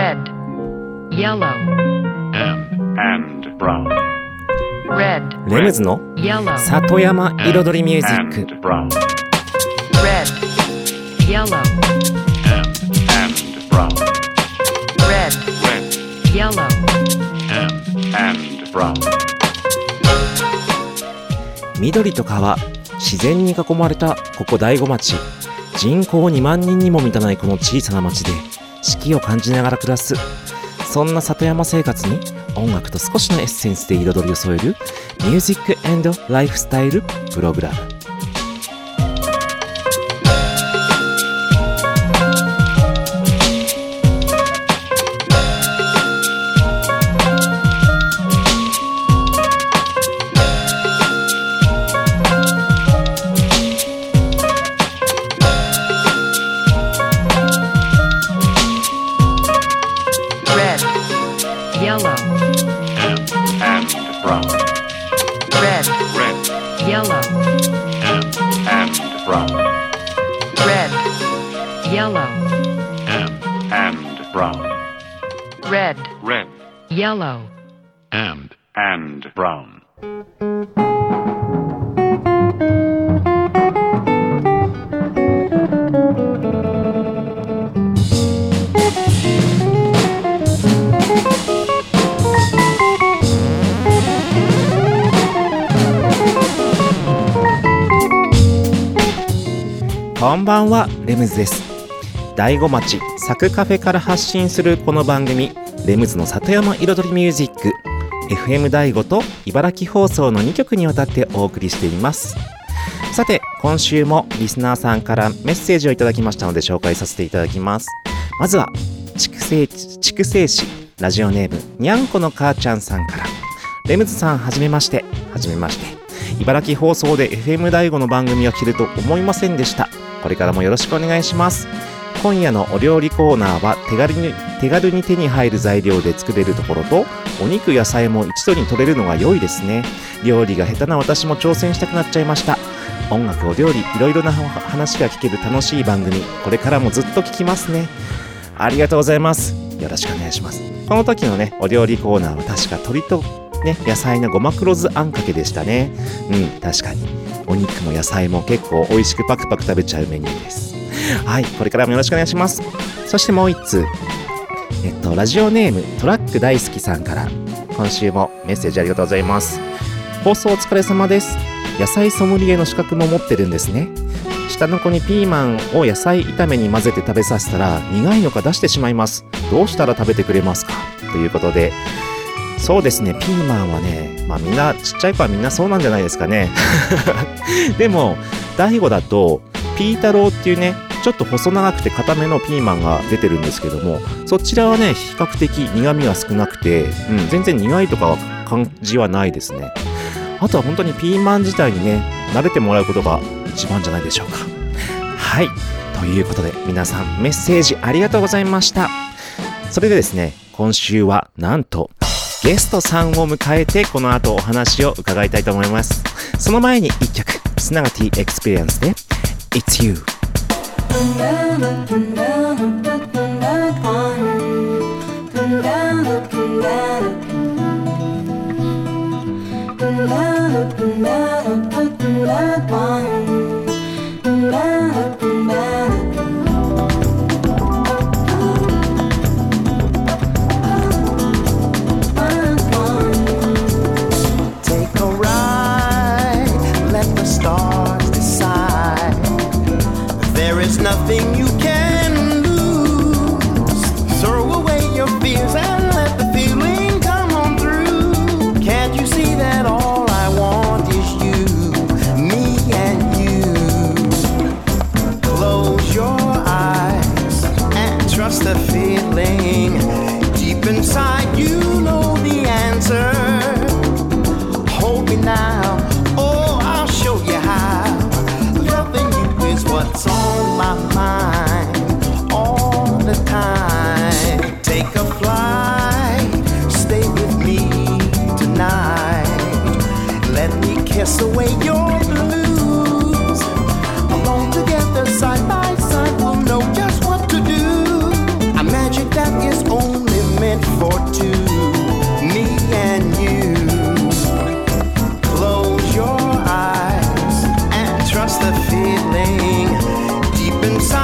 red, yellow, and, and brown, red, レムズの yellow, 里山彩りミュージック and brown, red, yellow, and, and brown, red, red, yellow, and, and brown, 緑と川自然に囲まれたここ大子町人口2万人にも満たないこの小さな町で四季を感じながら暮らす。そんな里山生活に音楽と少しのエッセンスで彩りを添えるミュージックエンドライフスタイルプログラム。んばんはレムズです。大子町サクカフェから発信するこの番組レムズの里山彩りミュージック FM 大子と茨城放送の2曲にわたってお送りしています。さて今週もリスナーさんからメッセージをいただきましたので紹介させていただきます。まずは筑西筑西市ラジオネームにゃんこの母ちゃんさんから。レムズさんはじめまして。はじめまして。茨城放送で FM 大子の番組が聞けると思いませんでした。これからもよろしくお願いします。今夜のお料理コーナーは手軽に手軽に手に入る材料で作れるところとお肉野菜も一度に取れるのが良いですね。料理が下手な私も挑戦したくなっちゃいました。音楽お料理いろいろな話が聞ける楽しい番組これからもずっと聞きますね。ありがとうございます。よろしくお願いします。この時のねお料理コーナーは確か鶏とね野菜のごま黒酢あんかけでしたね。うん確かに。お肉も野菜も結構美味しくパクパク食べちゃうメニューです。はいこれからもよろしくお願いします。そしてもう一通。えっとラジオネームトラック大好きさんから。今週もメッセージありがとうございます。放送お疲れ様です。野菜ソムリエの資格も持ってるんですね。下の子にピーマンを野菜炒めに混ぜて食べさせたら苦いのか出してしまいます。どうしたら食べてくれますか？ということでそうですね。ピーマンはねまあみんなちっちゃい子はみんなそうなんじゃないですかね。でも大悟だとピー太郎っていうねちょっと細長くて固めのピーマンが出てるんですけどもそちらはね比較的苦味が少なくて、うん、全然苦いとかは感じはないですね。あとは本当にピーマン自体にね慣れてもらうことが一番じゃないでしょうか。はい。ということで皆さんメッセージありがとうございました。それでですね今週はなんとゲストさんを迎えてこの後お話を伺いたいと思いますその前に一曲 Sunaga t experience で It's You「feeling deep inside.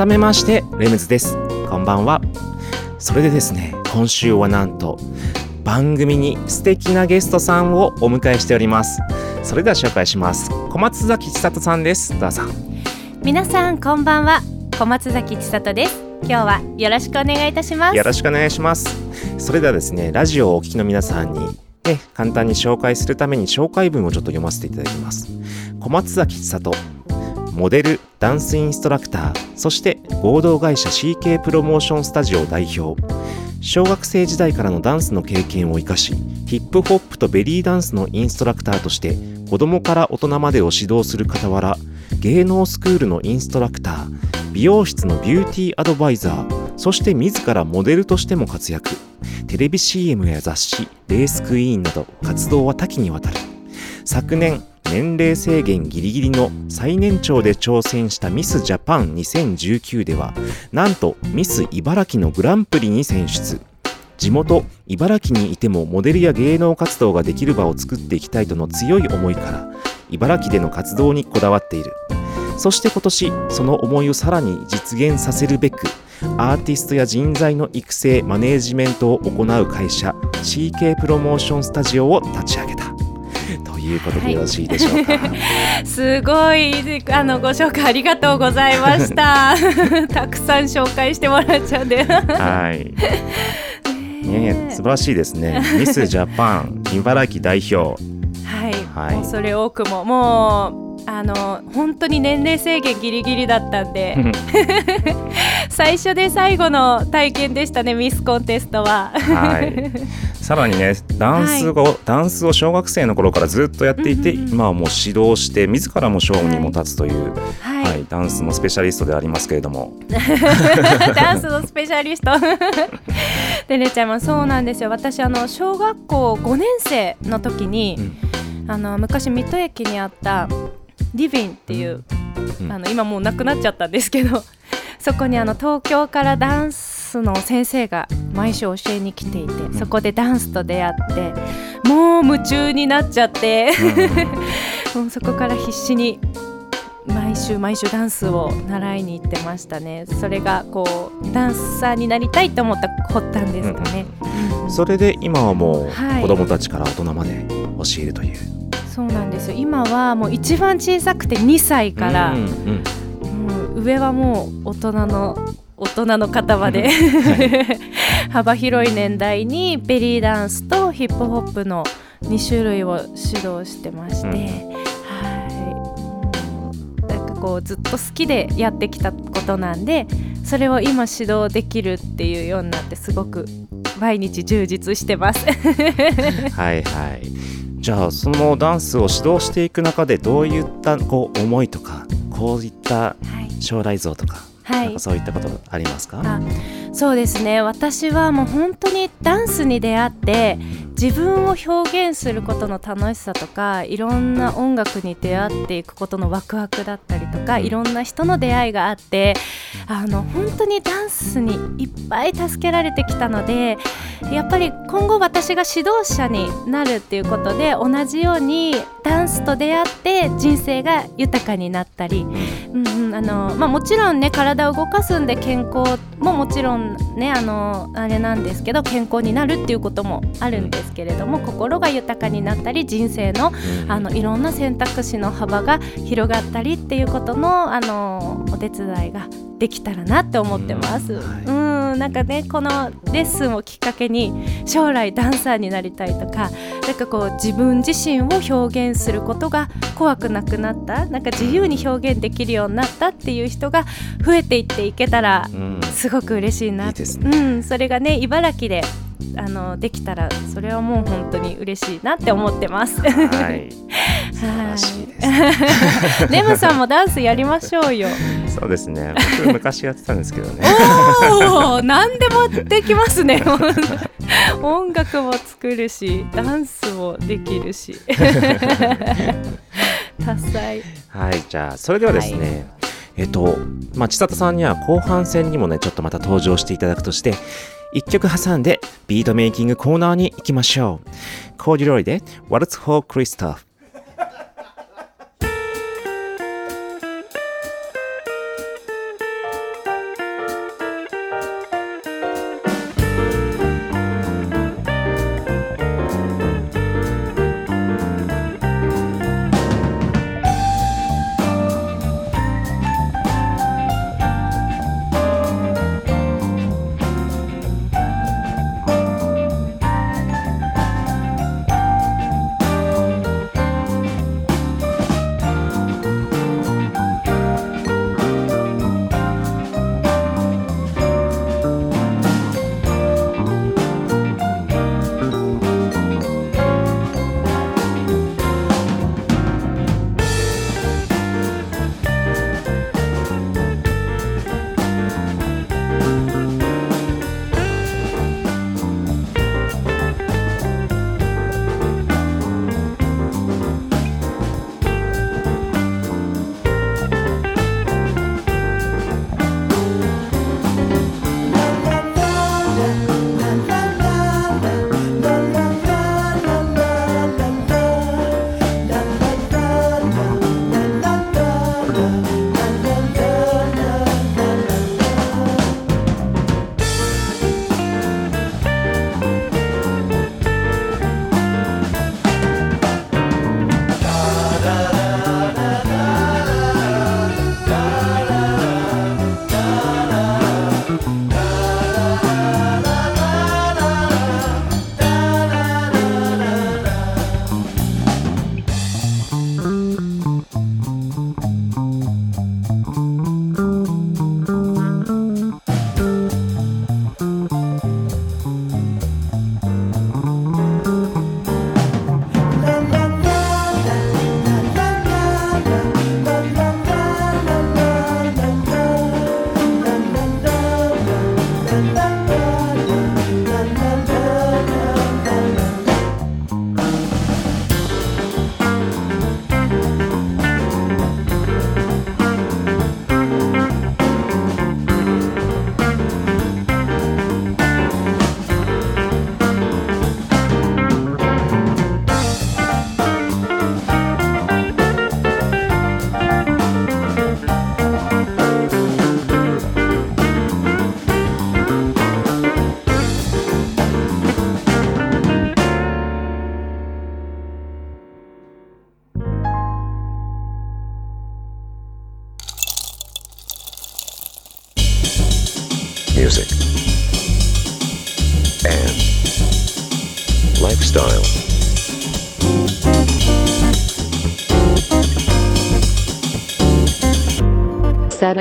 改めましてレムズです。こんばんは。それでですね今週はなんと番組に素敵なゲストさんをお迎えしております。それでは紹介します。小松崎千里さんです。どうぞ。皆さんこんばんは。小松崎千里です。今日はよろしくお願いいたします。よろしくお願いします。それではですねラジオをお聞きの皆さんにね、簡単に紹介するために紹介文をちょっと読ませていただきます。小松崎千里モデルダンスインストラクターそして合同会社 CK プロモーションスタジオ代表。小学生時代からのダンスの経験を生かしヒップホップとベリーダンスのインストラクターとして子供から大人までを指導する傍ら芸能スクールのインストラクター美容室のビューティーアドバイザーそして自らモデルとしても活躍。テレビ CM や雑誌レースクイーンなど活動は多岐にわたる。昨年年齢制限ギリギリの最年長で挑戦したミスジャパン2019ではなんとミス茨城のグランプリに選出。地元茨城にいてもモデルや芸能活動ができる場を作っていきたいとの強い思いから茨城での活動にこだわっている。そして今年その思いをさらに実現させるべくアーティストや人材の育成マネージメントを行う会社 CK プロモーションスタジオを立ち上げた。いうことでよろしいでしょうか、すごいあのご紹介ありがとうございました たくさん紹介してもらっちゃうんではい。ねえ素晴らしいですね。ミスジャパン茨城代表。はい、はい。もうそれ多くももうあの本当に年齢制限ギリギリだったんで 最初で最後の体験でしたねミスコンテストは。はい。さらにね、ダンスを、ダンスを小学生の頃からずっとやっていて、うんうんうん。今はもう指導して自らも賞にも立つという、はい。はい、ダンスのスペシャリストでありますけれども、ダンスのスペシャリスト。でねちゃんもそうなんですよ。私あの小学校5年生の時に、あの昔水戸駅にあったリビンっていう、うん。あの今もうなくなっちゃったんですけど そこにあの東京からダンスの先生が毎週教えに来ていて、そこでダンスと出会ってもう夢中になっちゃって、もうそこから必死に毎週毎週ダンスを習いに行ってましたね。それがこうダンサーになりたいと思った発端ですかね、それで今はもうはい子供たちから大人まで教えるという。そうなんですよ。今はもう一番小さくて2歳から、うんうんもう上はもう大人の大人の方まで、幅広い年代にベリーダンスとヒップホップの2種類を指導してまして、うんこうずっと好きでやってきたことなんでそれを今指導できるっていうようになってすごく毎日充実してます。はいはい。じゃあそのダンスを指導していく中でどういったこう思いとかこういったはい将来像とか,、はいなんかそういったことありますか、あそうですね。私はもう本当にダンスに出会って自分を表現することの楽しさとかいろんな音楽に出会っていくことのワクワクだったりとかいろんな人の出会いがあってあの本当にダンスにいっぱい助けられてきたのでやっぱり今後私が指導者になるっていうことで同じようにダンスと出会って人生が豊かになったりうんうんあのまあ、もちろんね体を動かすんで健康ももちろんねあのあれなんですけど健康になるっていうこともあるんですけれども心が豊かになったり人生のあのいろんな選択肢の幅が広がったりっていうことのあのお手伝いができたらなって思ってます。うん。はいうんなんかねこのレッスンをきっかけに将来ダンサーになりたいとかなんかこう自分自身を表現することが怖くなくなった？なんか自由に表現できるようになったっていう人が増えていっていけたらうん。すごく嬉しいな。いいですね。うん、それがね茨城であのできたらそれはもう本当に嬉しいなって思ってます。はい 素晴らしいです、レムさんもダンスやりましょうよ。そうですね僕昔やってたんですけどねおお、何でもできますね。音楽も作るし、ダンスもできるし。多彩。はいじゃあそれではですね、えっとまあ千里さんには後半戦にもねちょっとまた登場していただくとして一曲挟んでビートメイキングコーナーに行きましょうコーデュロイで What's for Christoph「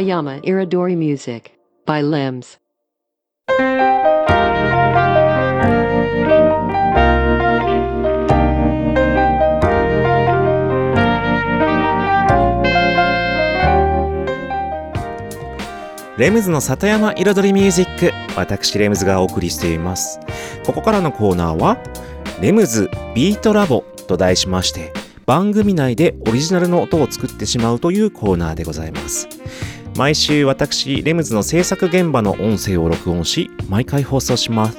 Takayama Iridori Music by Limbs. の里山彩りミュージック私レムズがお送りしていますここからのコーナーは「レムズビートラボ」と題しまして番組内でオリジナルの音を作ってしまうというコーナーでございます毎週私レムズの制作現場の音声を録音し毎回放送します。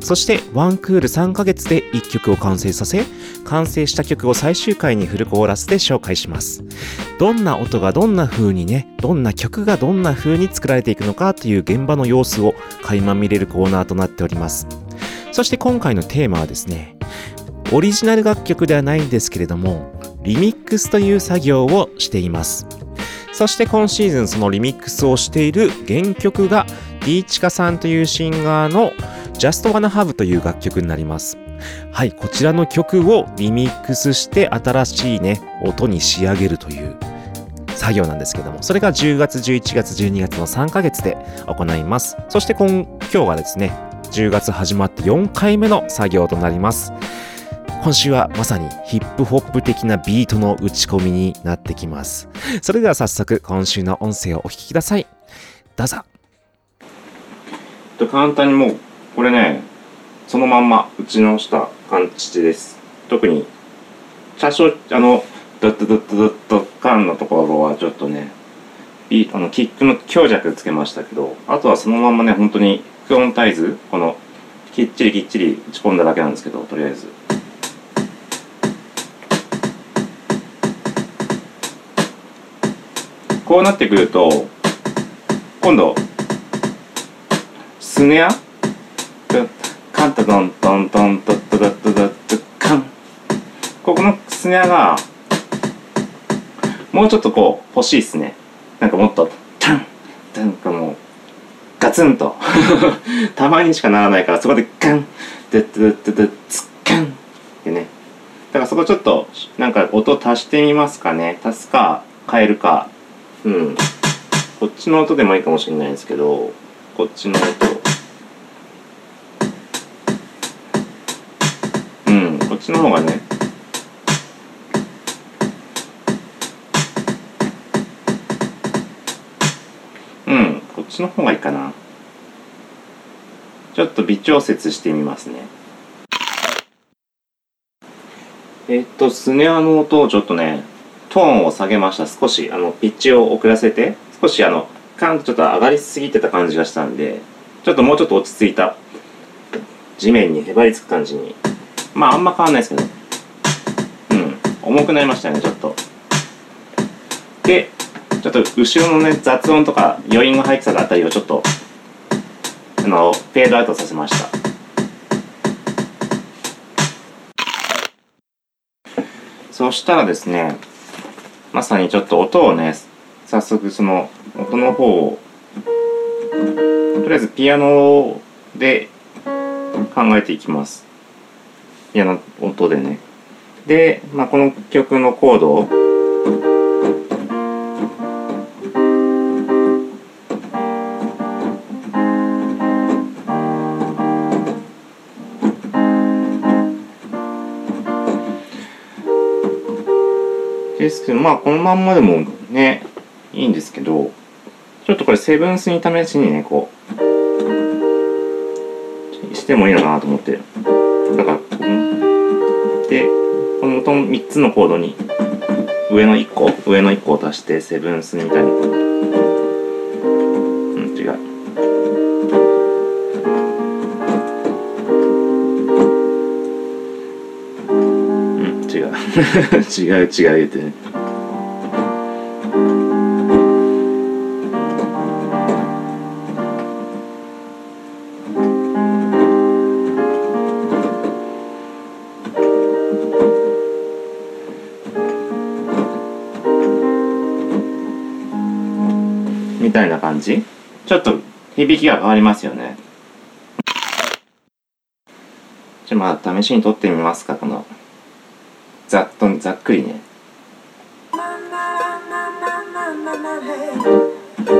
そしてワンクール3ヶ月で1曲を完成させ完成した曲を最終回にフルコーラスで紹介します。どんな音がどんな風にねどんな曲がどんな風に作られていくのかという現場の様子を垣間見れるコーナーとなっております。そして今回のテーマはですねオリジナル楽曲ではないんですけれどもリミックスという作業をしています。そして今シーズンそのリミックスをしている原曲が D チカさんというシンガーの Just Wanna Have という楽曲になります。はい、こちらの曲をリミックスして新しいね、音に仕上げるという作業なんですけども、それが10月、11月、12月の3ヶ月で行います。そして今今日がですね、10月始まって4回目の作業となります。今週はまさにヒップホップ的なビートの打ち込みになってきます。それでは早速今週の音声をお聞きください。どうぞ。と簡単にもうこれねそのまんま打ち直した感じです特に多少あのドッドドッドドッドカンのところはちょっとねいあのキックの強弱つけましたけどあとはそのまんまね本当にクオンタイズこのきっちりきっちり打ち込んだだけなんですけどとりあえずこうなってくると今度スネアカンタドンドンドンドッドドッドドッドカンここのスネアがもうちょっとこう欲しいですねなんかもっとタンなんかもうガツンとたまにしかならないからそこでガンドッドドッドドッツッカンってねだからそこちょっとなんか音足してみますかね足すか変えるかうん。こっちの音でもいいかもしれないですけどこっちの音。うんこっちの方がね。うんこっちの方がいいかな。ちょっと微調節してみますね。えっとスネアの音をちょっとねトーンを下げました。少しあのピッチを遅らせて少しあのカンとちょっと上がりすぎてた感じがしたんでちょっともうちょっと落ち着いた。地面にへばりつく感じに。まああんま変わんないですけど。うん。重くなりましたねちょっと。でちょっと後ろのね雑音とか余韻が入ってたあたりをちょっとあのフェードアウトさせました。そしたらですねまさにちょっと音をね早速その音の方をとりあえずピアノで考えていきます。ピアノ音でね。で、まあ、この曲のコードをですけどまあこのまんまでもねいいんですけどちょっとこれセブンスに試しにねこうしてもいいのかなと思って。だからでこの音3つのコードに上の1個上の1個を足してセブンスみたいに。違う違う言ってね。みたいな感じ？ちょっと響きが変わりますよね。じゃあまあ試しに撮ってみますかこのざっとざっくりね。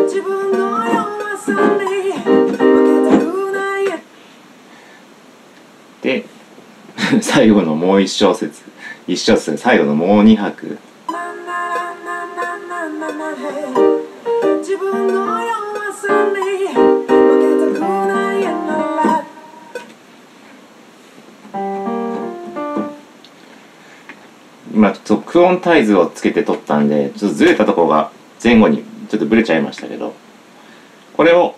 自分の弱さに負けたくないで 最後のもう一小節。一小節最後のもう二拍。自分の弱さに今ちょっとクオンタイズをつけて撮ったんでちょっとずれたところが前後にちょっとブレちゃいましたけどこれを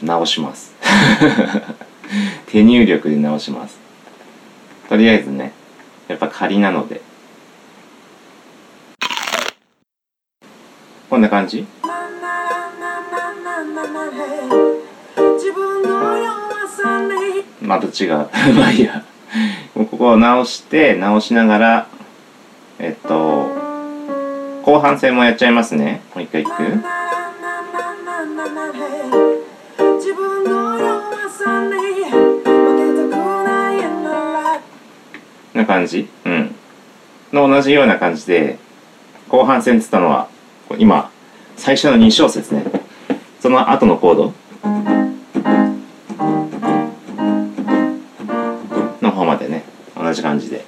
直します。手入力で直します。とりあえずねやっぱ仮なので。こんな感じ？また違うまあいいやここを直して直しながらえっと後半戦もやっちゃいますね。もう一回いく。な感じ？うん。の同じような感じで後半戦っつったのは今最初の2小節ね。その後のコード。じ感じで。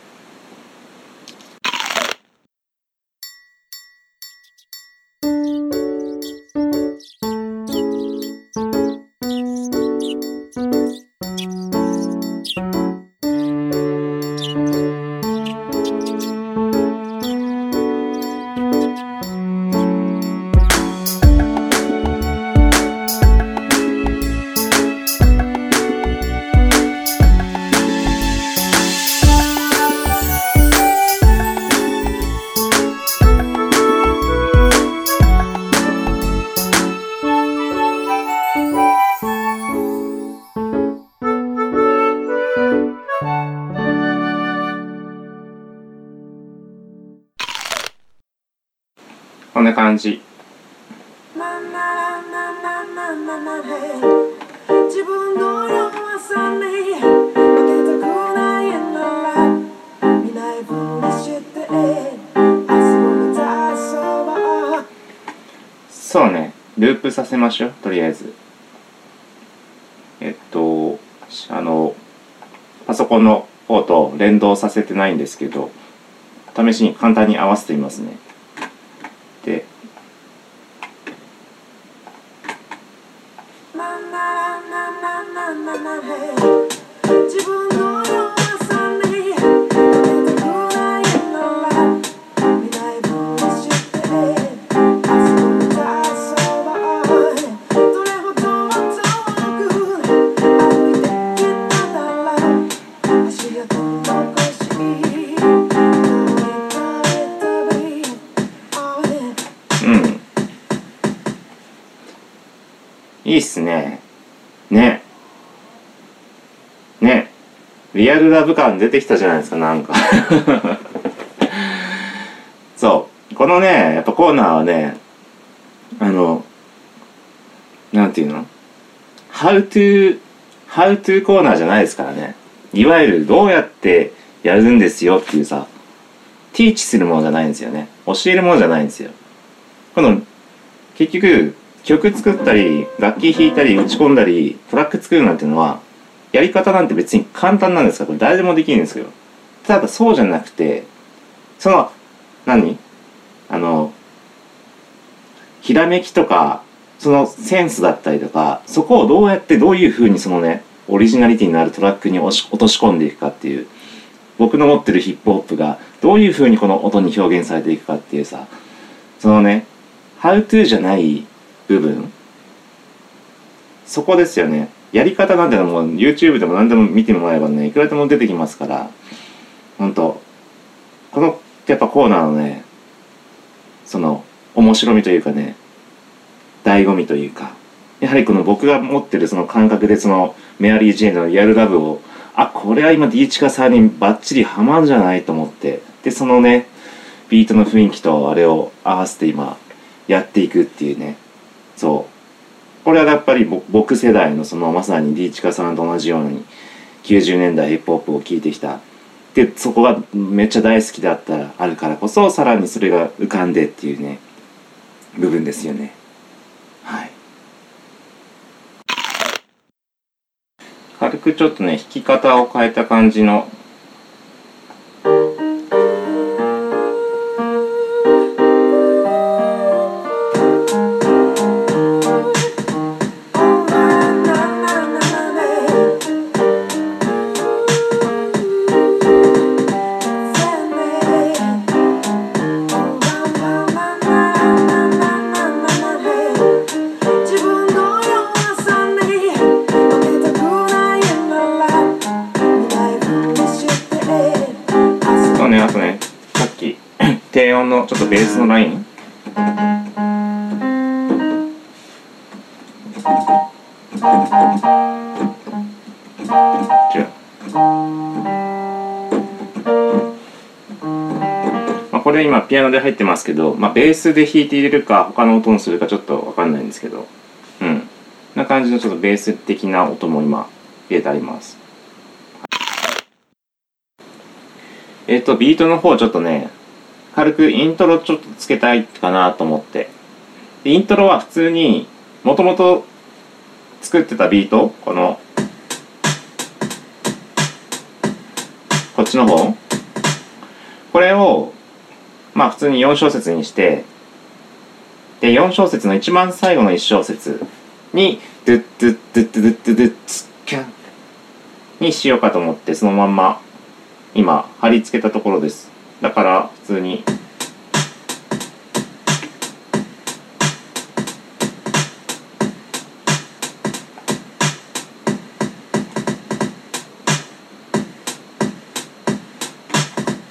ないんですけど試しに簡単に合わせてみますね。リアルラブ感出てきたじゃないですかなんか。そう。このねやっぱコーナーはねあのなんていうの？How to How to コーナーじゃないですからね。いわゆるどうやってやるんですよっていうさティーチするものじゃないんですよね。教えるものじゃないんですよ。この結局曲作ったり楽器弾いたり打ち込んだりトラック作るなんていうのはやり方なんて別に簡単なんですか？らこれ誰でもできるんですけど。ただそうじゃなくてその何？あのひらめきとかそのセンスだったりとかそこをどうやってどういうふうにそのねオリジナリティのあるトラックに押し落とし込んでいくかっていう僕の持ってるヒップホップがどういうふうにこの音に表現されていくかっていうさそのね How to じゃない部分そこですよね。やり方なんてのも YouTube でも何でも見てもらえばねいくらでも出てきますから本当このやっぱコーナーのねその面白みというかね醍醐味というかやはりこの僕が持ってるその感覚でそのメアリー・ジェーンのリアルラブをあこれは今 D チカさんにバッチリハマるんじゃないと思ってでそのねビートの雰囲気とあれを合わせて今やっていくっていうねそうこれはやっぱり僕世代のそのまさに D チカさんと同じように90年代ヒップホップを聴いてきた。でそこがめっちゃ大好きだったらあるからこそさらにそれが浮かんでっていうね部分ですよね。はい。軽くちょっとね弾き方を変えた感じのピアノで入ってますけど、まあ、ベースで弾いて入れるか他の音にするかちょっと分かんないんですけどうん。な感じのちょっとベース的な音も今入れてあります。えっ、とビートの方ちょっとね軽くイントロちょっとつけたいかなと思って。イントロは普通にもともと作ってたビートこのこっちの方。これをまあ普通に4小節にしてで4小節の一番最後の1小節にドゥッドゥッドゥッドゥッドゥッドゥッキャンにしようかと思ってそのまんま今貼り付けたところですだから普通に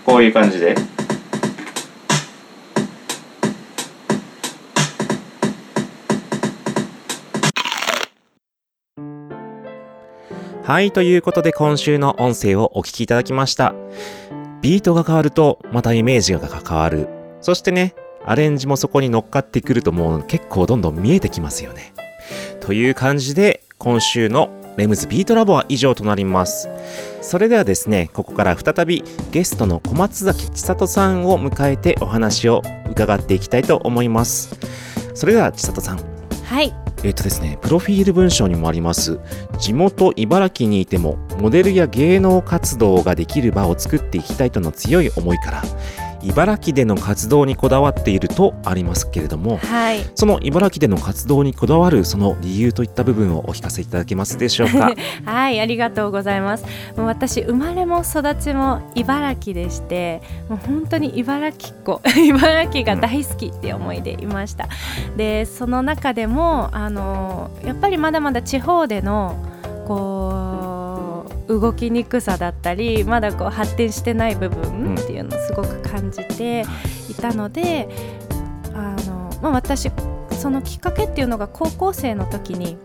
こういう感じではい、ということで今週の音声をお聞きいただきました。ビートが変わるとまたイメージが変わる。そしてね、アレンジもそこに乗っかってくるともう結構どんどん見えてきますよね。という感じで今週のレムズビートラボは以上となります。それではですね、ここから再びゲストの小松崎千里さんを迎えてお話を伺っていきたいと思います。それでは千里さん、はいえっ、とですね、プロフィール文章にもあります、地元茨城にいても、モデルや芸能活動ができる場を作っていきたいとの強い思いから、茨城での活動にこだわっているとありますけれども、はいその茨城での活動にこだわるその理由といった部分をお聞かせいただけますでしょうか？はい、ありがとうございます。もう私生まれも育ちも茨城でして、もう本当に茨城っ子、茨城が大好きって思いでいました。で、その中でもあのやっぱりまだまだ地方でのこう動きにくさだったり、まだこう発展してない部分っていうのをすごく感じていたので、あのまあ私そのきっかけっていうのが高校生の時に。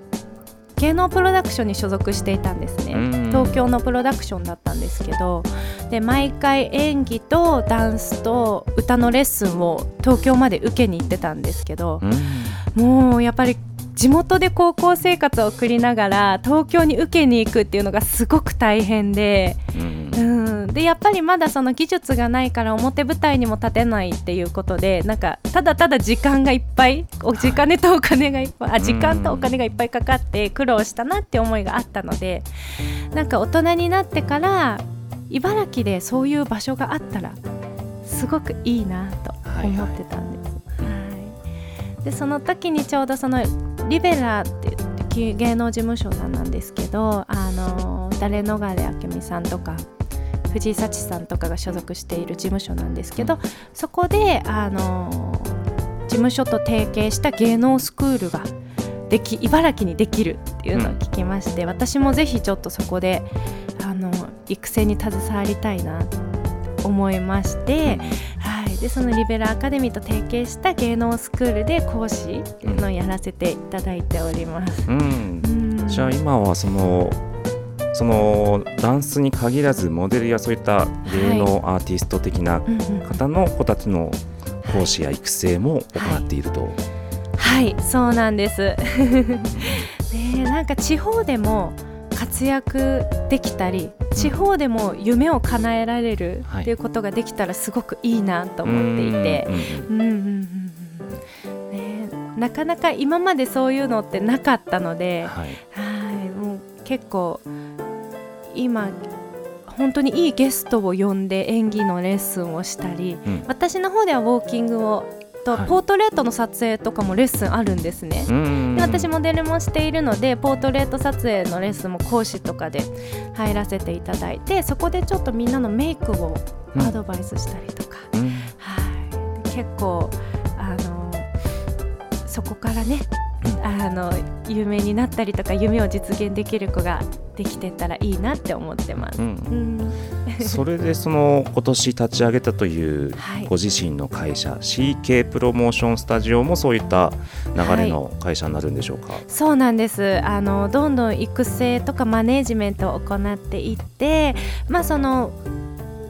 芸能プロダクションに所属していたんですね。うん。東京のプロダクションだったんですけどで毎回演技とダンスと歌のレッスンを東京まで受けに行ってたんですけどうん。もうやっぱり地元で高校生活を送りながら東京に受けに行くっていうのがすごく大変で、うん。うん、でやっぱりまだその技術がないから表舞台にも立てないっていうことでなんかただただ時間がいっぱいお時間とお金がいっぱい、あ時間とお金がいっぱいかかって苦労したなって思いがあったのでなんか大人になってから茨城でそういう場所があったらすごくいいなと思ってたんです。はい、でその時にちょうどそのリベラって言って芸能事務所さんなんですけどあの誰逃れ明美さんとか藤井幸さんとかが所属している事務所なんですけどそこであの事務所と提携した芸能スクールができ茨城にできるっていうのを聞きまして、私もぜひちょっとそこであの育成に携わりたいなと思いまして、はい、でそのリベラアカデミーと提携した芸能スクールで講師っていうのをやらせていただいております。うんうんじゃあ今はそのそのダンスに限らずモデルやそういった芸能アーティスト的な方の子たちの講師や育成も行っていると。はい、そうなんです。ねえなんか地方でも活躍できたり、地方でも夢を叶えられるはい。っていうことができたらすごくいいなと思っていて、なかなか今までそういうのってなかったので、はい。はい、もう結構今本当にいいゲストを呼んで演技のレッスンをしたり、うん。私の方ではウォーキングをとはい。ポートレートの撮影とかもレッスンあるんですね。うん。で私モデルもしているのでポートレート撮影のレッスンも講師とかで入らせていただいてそこでちょっとみんなのメイクをアドバイスしたりとか、うん。はい。結構あのそこからねあの有名になったりとか夢を実現できる子ができてたらいいなって思ってます。うん。うん。それでその今年立ち上げたというはい。ご自身の会社、CK プロモーションスタジオもそういった流れの会社になるんでしょうか、そうなんです。あのどんどん育成とかマネージメントを行っていって、まあ、その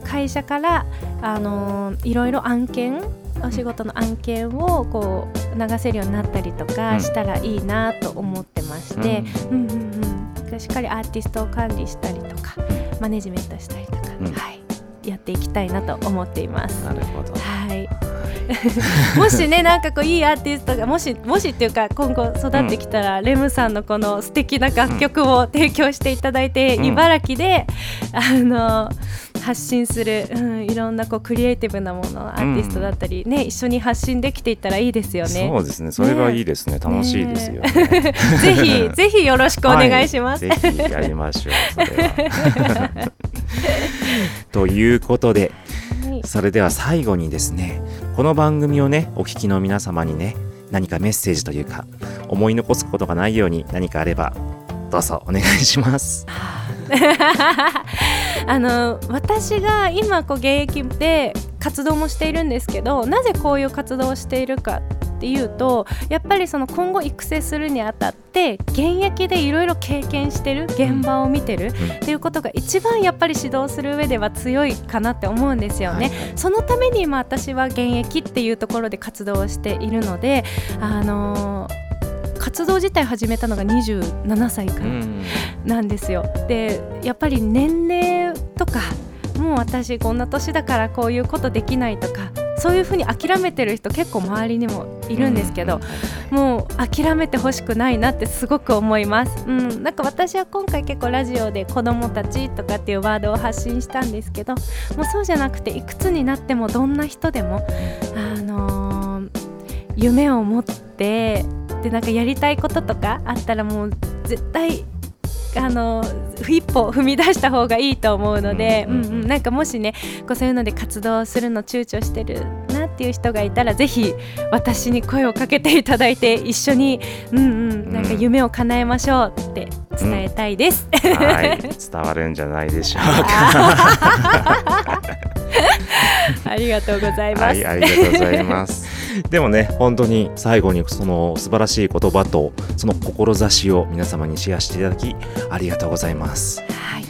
会社からあのいろいろ案件お仕事の案件をこう流せるようになったりとうん。かしたらいいなと思ってまして、うん。うんうん、しっかりアーティストを管理したりとかマネージメントしたりとか、うん。はい、やっていきたいなと思っています。なるほど。はい。もしねなんかこういいアーティストがもしもしっていうか今後育ってきたら、レムさんのこの素敵な楽曲を提供していただいて、うん。茨城であの発信する、うん、いろんなこうクリエイティブなものアーティストだったり、ね一緒に発信できていったらいいですよね。そうですね。それがいいですね。楽しいですよね。ぜひ ぜひよろしくお願いします。はい。ぜひやりましょう。ということではい。それでは最後にですねこの番組をねお聞きの皆様にね何かメッセージというか思い残すことがないように何かあればどうぞお願いします。あの私が今こう現役で活動もしているんですけどなぜこういう活動をしているかっていうとやっぱりその今後育成するにあたって現役でいろいろ経験してる現場を見てるっていうことが一番やっぱり指導する上では強いかなって思うんですよね。そのために今私は現役っていうところで活動をしているので、あのー活動自体始めたのが27歳からうんなんですよ。でやっぱり年齢とかもう私こんな年だからこういうことできないとかそういうふうに諦めてる人結構周りにもいるんですけど、もう諦めてほしくないなってすごく思います。うん、なんか私は今回結構ラジオで子供たちとかっていうワードを発信したんですけどもうそうじゃなくていくつになってもどんな人でも、あのー夢を持ってでなんかやりたいこととかあったらもう絶対あの一歩踏み出した方がいいと思うので、ううんうんんうんなんかもしねこうそういうので活動するの躊躇してるなっていう人がいたらぜひ私に声をかけていただいて一緒に、うんうん、なんか夢を叶えましょうって伝えたいです。はい 伝わるんじゃないでしょうか。ありがとうございます。はい、ありがとうございます。でもね、本当に最後にその素晴らしい言葉とその志を皆様にシェアしていただきありがとうございます。はい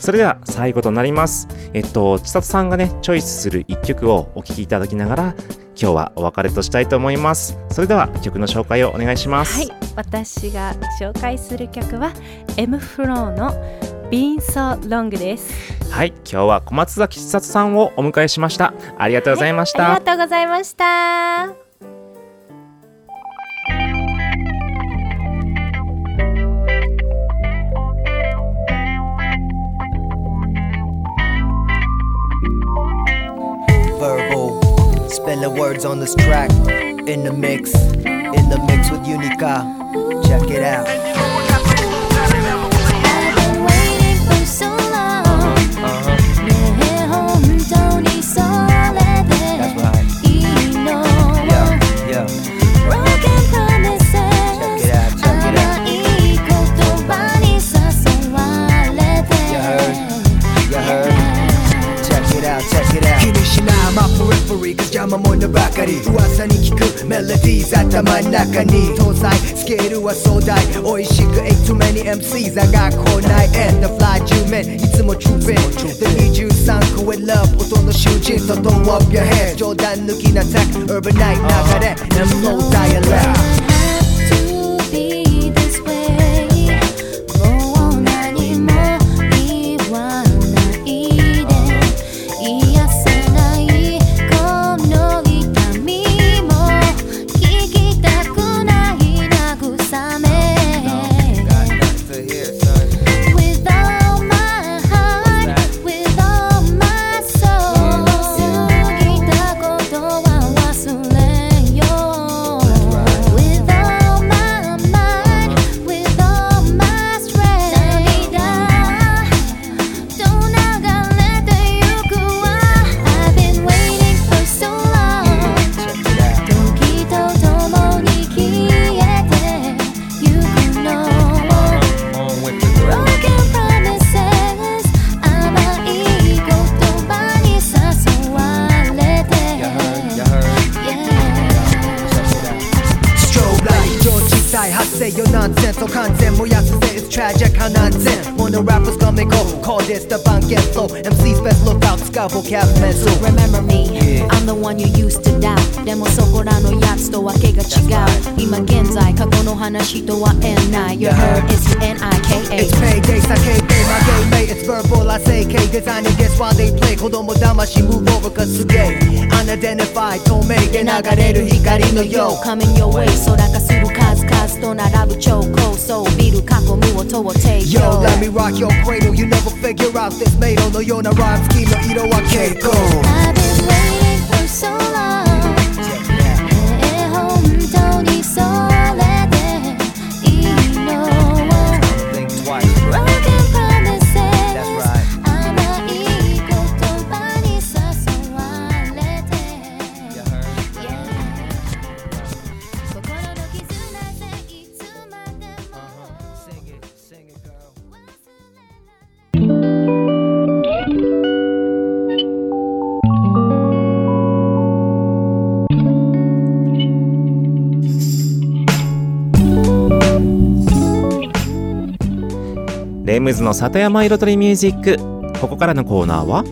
それでは最後となります。えっと、千里さんがね、チョイスする一曲をお聴きいただきながら、今日はお別れとしたいと思います。それでは曲の紹介をお願いします。はい、私が紹介する曲は M フローのビンソロングです。はい今日は小松崎千さんをお迎えしました。ありがとうございました、ありがとうございました。ブリー邪魔者ばかり。噂に聞くメロディーズ頭の中に。搭載スケールは壮大。おいしく8 too many MCs あがこない。End the fly 10面いつもチューピン The 23超えラブ音の囚人整 up your head 冗談抜きなさく Urbanite 流れ。Let's go dialogue look out 使う vocab mental Remember me, I'm the one you used to doubt でもそこらのやつとわけが違う今現在過去の話とは縁ない Your heard is N-I-K-A It's payday 叫べ My game mate It's verbal I say K Design it guess while they play 子供騙し Move over かすげえ Unidentified 透明で流れる光のよう Coming your way 空化する 数々と並ぶ超高層ビル囲む音を提 Yo, 供 let me rock your cradle You never figure out this made のような rhyme scheme の色は傾向 レムズの里山彩りミュージック。ここからのコーナーは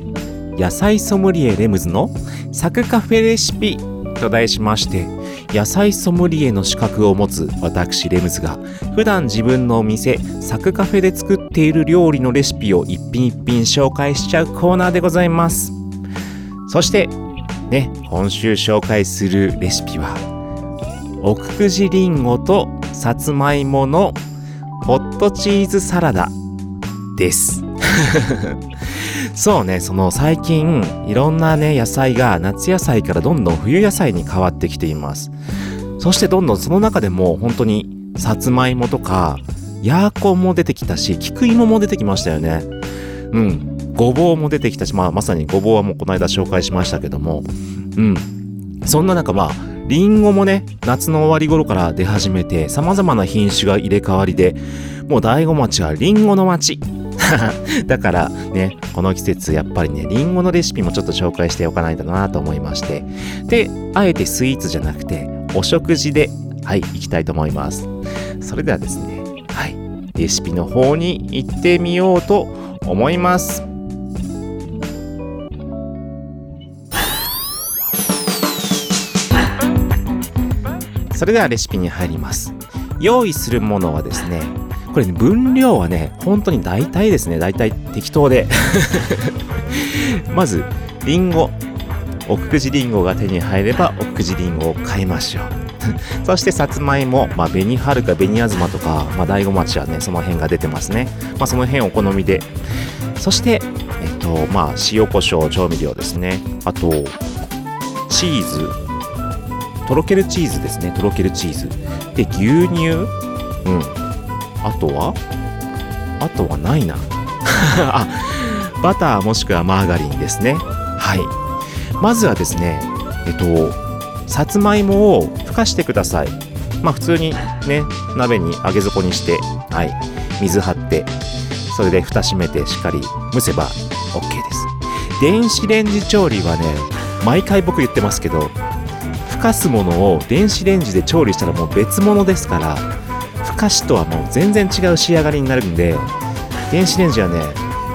野菜ソムリエレムズのサクカフェレシピと題しまして野菜ソムリエの資格を持つ私レムズが普段自分のお店サクカフェで作っている料理のレシピを一品一品紹介しちゃうコーナーでございます。そしてね今週紹介するレシピは奥久慈りんごとさつまいものホットチーズサラダ。です。そうね、その最近いろんなね野菜が夏野菜からどんどん冬野菜に変わってきています。そしてどんどんその中でも本当にさつまいもとかヤーコンも出てきたし、菊芋も出てきましたよね。うん。ごぼうも出てきたし、まあまさにごぼうはもうこの間紹介しましたけども、うん。そんな中まあ、リンゴもね、夏の終わり頃から出始めて、様々な品種が入れ替わりで、もう大子町はリンゴの町。だからね、この季節やっぱりね、リンゴのレシピもちょっと紹介しておかないとなと思いまして。で、あえてスイーツじゃなくて、お食事で、はい、行きたいと思います。それではですね、はい、レシピの方に行ってみようと思います。それではレシピに入ります。用意するものはですね、これね、分量はね、本当に大体ですね、大体適当で。まず、リンゴ。奥久慈リンゴが手に入れば、奥久慈リンゴを買いましょう。そして、さつまいも、まあ、紅はるか、紅あずまとか、まあ、大子町はね、その辺が出てますね。まあ、その辺お好みで。そして、えっと、まあ、塩コショウ、調味料ですね。あと、チーズ、とろけるチーズですね。とろけるチーズ。で、牛乳。うん。あとは？あとはないな。あ、バターもしくはマーガリンですね。はい。まずはですね、えっと、さつまいもをふかしてください。まあ普通にね、鍋に揚げ底にして、はい。水張って、それで蓋閉めてしっかり蒸せば OK です。電子レンジ調理はね、毎回僕言ってますけど、ふかすものを電子レンジで調理したらもう別物ですから、ふかしとはもう全然違う仕上がりになるんで、電子レンジはね、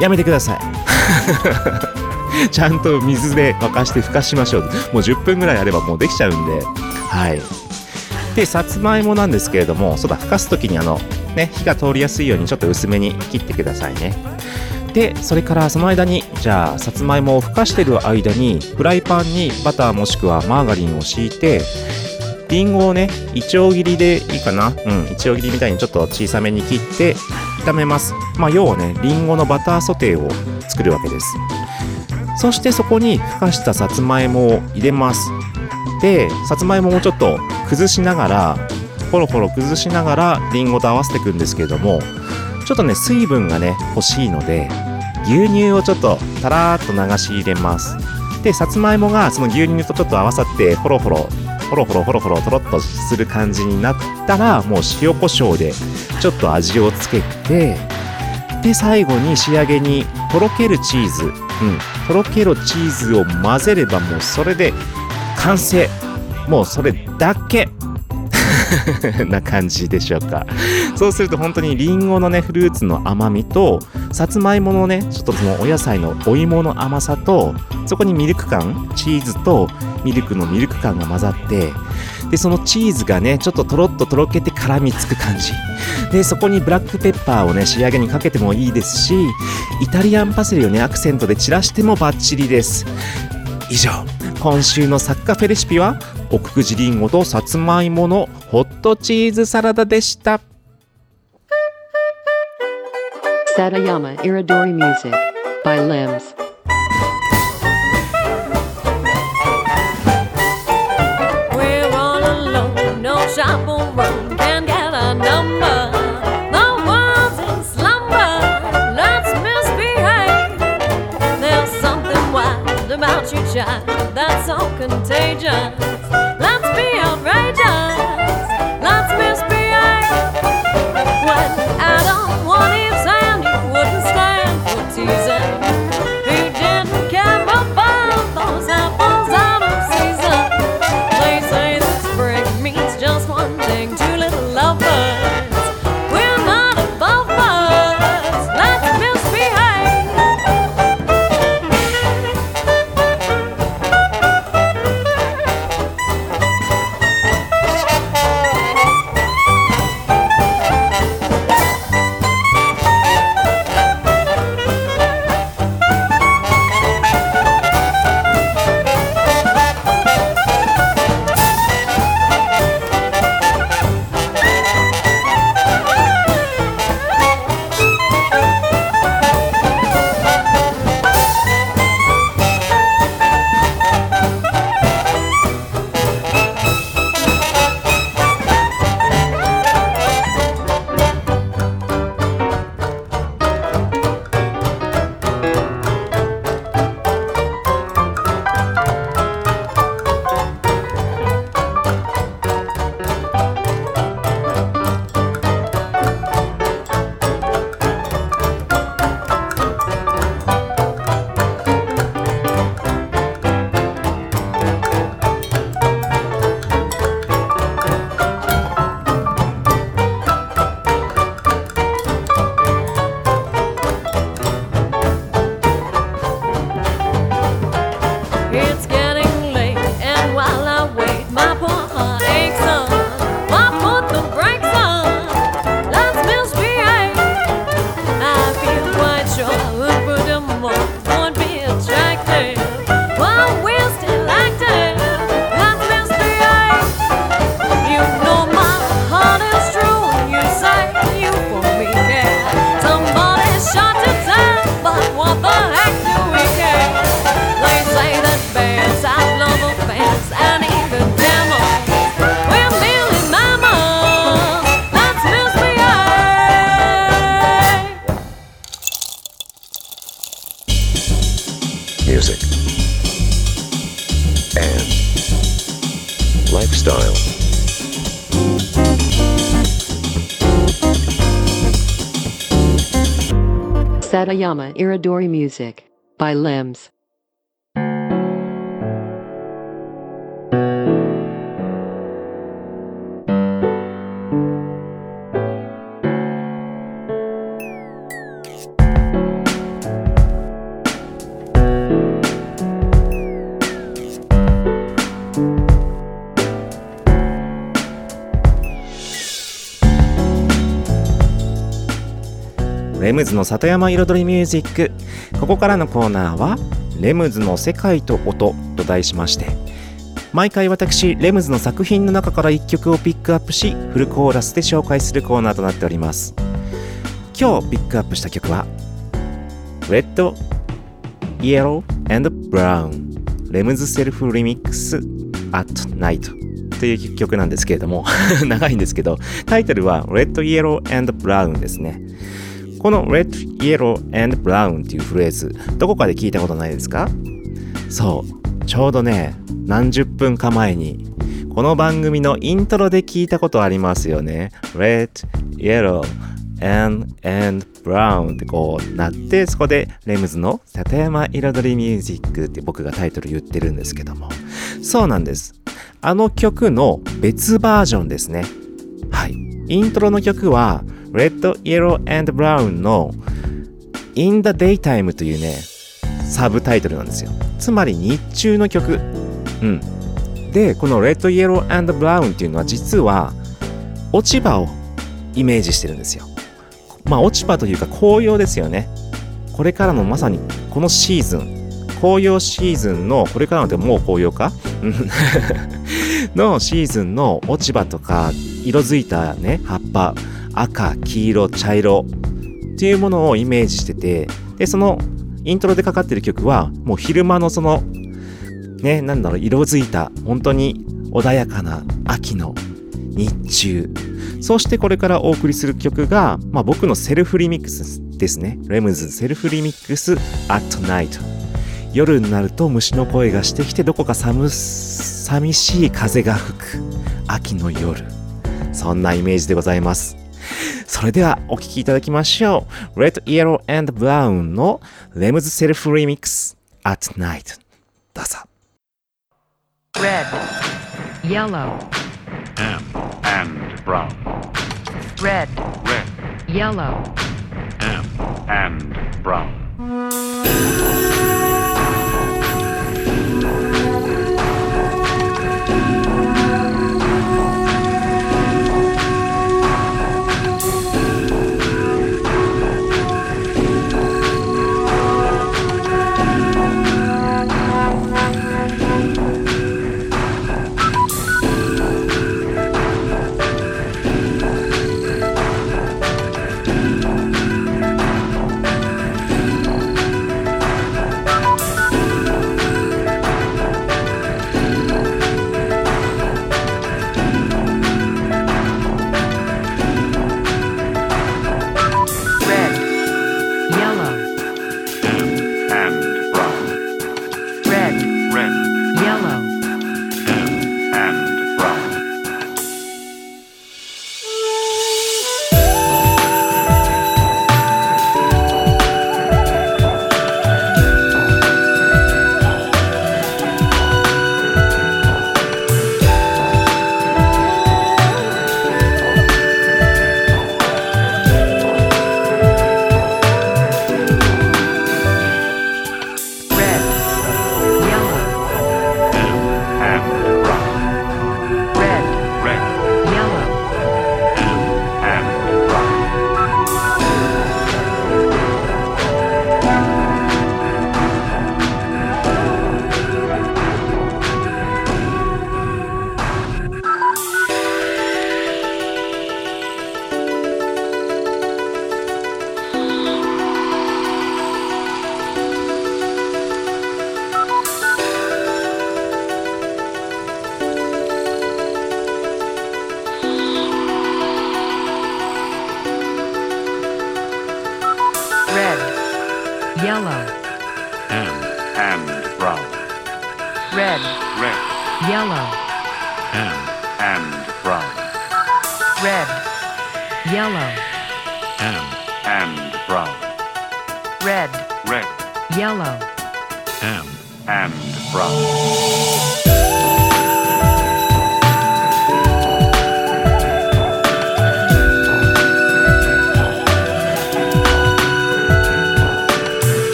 やめてください。ちゃんと水で沸かしてふかしましょう。もう10分ぐらいあればもうできちゃうんで、はい。で、さつまいもなんですけれども、そうだ、ふかすときにあの、ね、火が通りやすいようにちょっと薄めに切ってくださいね。で、それからその間に、じゃあ、さつまいもをふかしてる間に、フライパンにバターもしくはマーガリンを敷いて、リンゴをね、いちょう切りでいいかな？うん、いちょう切りみたいにちょっと小さめに切って炒めます。まあ、要はね、リンゴのバターソテーを作るわけです。そしてそこにふかしたさつまいもを入れます。で、さつまいももちょっと崩しながら、ポロポロ崩しながらリンゴと合わせていくんですけれども、ちょっとね、水分がね、欲しいので、牛乳をちょっとたらーっと流し入れます。で、さつまいもがその牛乳とちょっと合わさって、ほろほろ、ほろほろほろほろとろっとする感じになったら、もう塩コショウでちょっと味をつけて、で、最後に仕上げにとろけるチーズ、うん、とろけるチーズを混ぜればもうそれで完成。もうそれだけ。な感じでしょうか。そうすると本当にリンゴのねフルーツの甘みとさつまいものねちょっとそのお野菜のお芋の甘さとそこにミルク感チーズとミルクのミルク感が混ざってでそのチーズがねちょっととろっととろけて絡みつく感じ。でそこにブラックペッパーをね仕上げにかけてもいいですしイタリアンパセリをねアクセントで散らしてもバッチリです。以上。今週のサッカフェレシピは奥久慈りんごとさつまいものホットチーズサラダでした Satayama Iridori Music by Limbs. Contagious. Let's be outrageous, Satayama Iridori Music by Limbs. ズの里山彩りミュージック。ここからのコーナーは「レムズの世界と音」と題しまして毎回私レムズの作品の中から1曲をピックアップしフルコーラスで紹介するコーナーとなっております。今日ピックアップした曲は「Red, Yellow and Brown レムズセルフリミックス at Night」という曲なんですけれども 長いんですけどタイトルは「Red, Yellow and Brown」ですね。この Red, Yellow and Brown っていうフレーズ、どこかで聞いたことないですか？そう、ちょうどね、何十分か前に、この番組のイントロで聞いたことありますよね。Red, Yellow and, and Brown ってこうなって、そこでレムズの里山彩りミュージックって僕がタイトル言ってるんですけども。そうなんです。あの曲の別バージョンですね。はいイントロの曲は Red, Yellow and Brown の In the Daytime というね、サブタイトルなんですよ。つまり日中の曲。うん。で、この Red, Yellow and Brown っていうのは実は落ち葉をイメージしてるんですよ。まあ落ち葉というか紅葉ですよね。これからのまさにこのシーズン、紅葉シーズンの、これからのってもう紅葉か？のシーズンの落ち葉とか色づいたね、葉っぱ、赤、黄色、茶色っていうものをイメージしてて、で、そのイントロでかかってる曲は、もう昼間のその、ね、なんだろう、色づいた、本当に穏やかな秋の日中。そしてこれからお送りする曲が、まあ僕のセルフリミックスですね。レムズセルフリミックス at night。夜になると虫の声がしてきてどこか寒、寂しい風が吹く秋の夜。そんなイメージでございます。それではお聴きいただきましょう。Red, Yellow and Brown のレムズセルフリミックス at night。どうぞ。Red, yellow, and, and brown, red, red, yellow, and, and brown.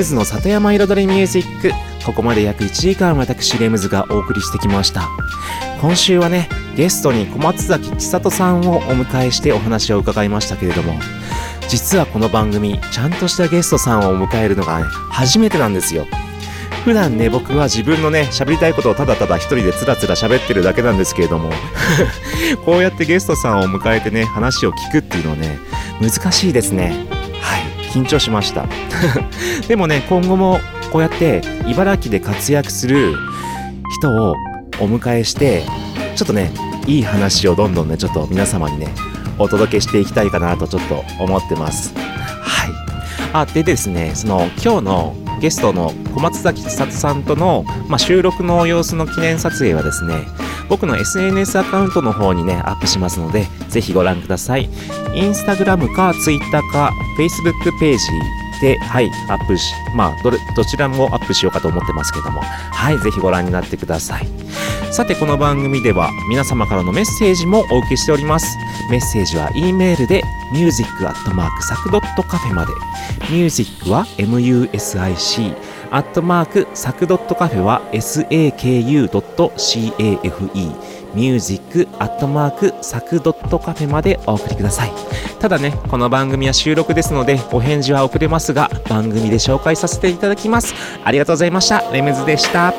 ムズの里山彩りミュージック。ここまで約1時間私レムズがお送りしてきました。今週はねゲストに小松崎千里さんをお迎えしてお話を伺いましたけれども。実はこの番組ちゃんとしたゲストさんを迎えるのが、ね、初めてなんですよ。普段ね僕は自分のね喋りたいことをただただ一人でつらつら喋ってるだけなんですけれども。こうやってゲストさんを迎えてね話を聞くっていうのはね難しいですね。緊張しました。でもね今後もこうやって茨城で活躍する人をお迎えしてちょっとねいい話をどんどんねちょっと皆様にねお届けしていきたいかなとちょっと思ってます。はい。あでですねその今日のゲストの小松崎千里さんとの、まあ、収録の様子の記念撮影はですね僕の SNS アカウントの方にねアップしますのでぜひご覧くださいインスタグラムかツイッターか Facebook ページで、はい、アップし、まあどれ、どちらもアップしようかと思ってますけども、はい、ぜひご覧になってください。さて、この番組では皆様からのメッセージもお受けしております。メッセージは E メールで music.sac.cafe まで。music は music アットマークサクドットカフェは saku.cafe ミュージックアットマークサクドットカフェまでお送りください。ただね、この番組は収録ですので、お返事は遅れますが、番組で紹介させていただきます。ありがとうございました。レムズでした。